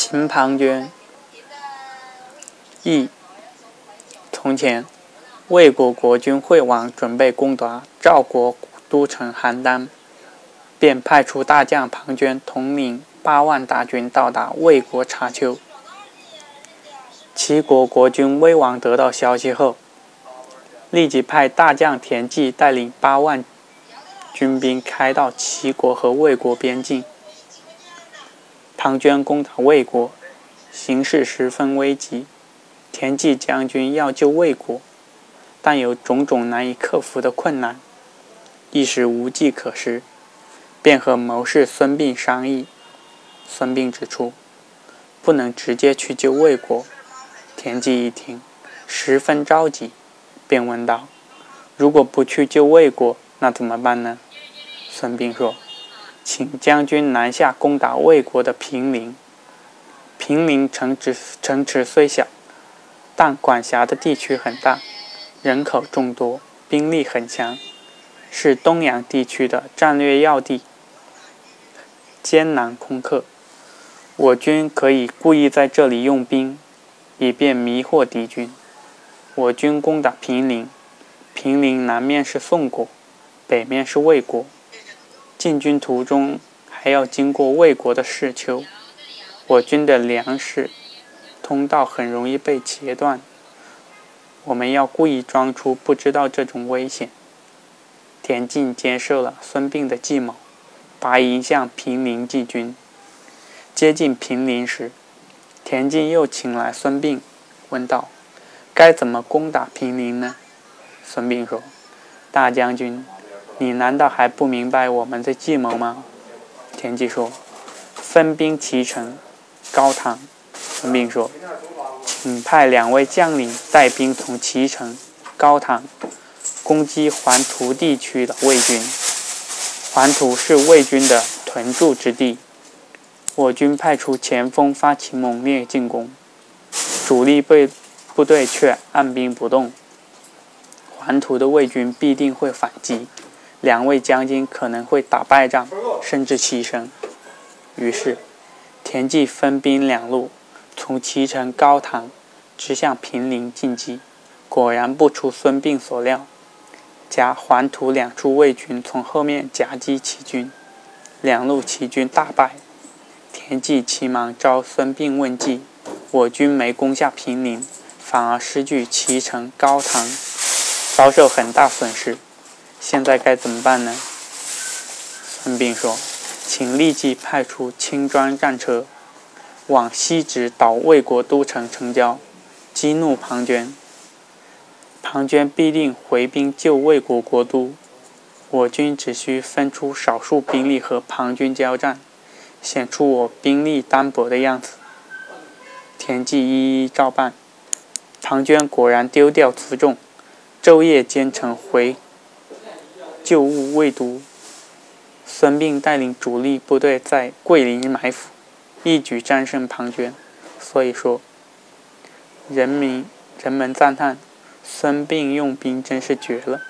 秦庞涓，译。从前，魏国国君惠王准备攻打赵国都城邯郸，便派出大将庞涓统领八万大军到达魏国查丘。齐国国君威王得到消息后，立即派大将田忌带领八万军兵开到齐国和魏国边境。庞涓攻打魏国，形势十分危急。田忌将军要救魏国，但有种种难以克服的困难，一时无计可施，便和谋士孙膑商议。孙膑指出，不能直接去救魏国。田忌一听，十分着急，便问道：“如果不去救魏国，那怎么办呢？”孙膑说。请将军南下攻打魏国的平陵。平陵城池城池虽小，但管辖的地区很大，人口众多，兵力很强，是东阳地区的战略要地，艰难攻克。我军可以故意在这里用兵，以便迷惑敌军。我军攻打平陵，平陵南面是宋国，北面是魏国。进军途中还要经过魏国的市丘，我军的粮食通道很容易被截断。我们要故意装出不知道这种危险。田忌接受了孙膑的计谋，拔营向平陵进军。接近平陵时，田忌又请来孙膑，问道：“该怎么攻打平陵呢？”孙膑说：“大将军。”你难道还不明白我们的计谋吗？田忌说：“分兵齐城，高唐。”孙膑说：“请派两位将领带兵从齐城、高唐攻击黄土地区的魏军。黄土是魏军的屯驻之地，我军派出前锋发起猛烈进攻，主力被部队却按兵不动。黄土的魏军必定会反击。”两位将军可能会打败仗，甚至牺牲。于是，田忌分兵两路，从齐城高唐直向平陵进击。果然不出孙膑所料，夹黄土两处魏军从后面夹击齐军，两路齐军大败。田忌急忙召孙膑问计，我军没攻下平陵，反而失去齐城高唐，遭受很大损失。现在该怎么办呢？孙膑说：“请立即派出轻装战车，往西直捣魏国都城城郊，激怒庞涓。庞涓必定回兵救魏国国都。我军只需分出少数兵力和庞涓交战，显出我兵力单薄的样子。”田忌一一照办。庞涓果然丢掉辎重，昼夜兼程回。旧物未读，孙膑带领主力部队在桂林埋伏，一举战胜庞涓。所以说，人民人们赞叹孙膑用兵真是绝了。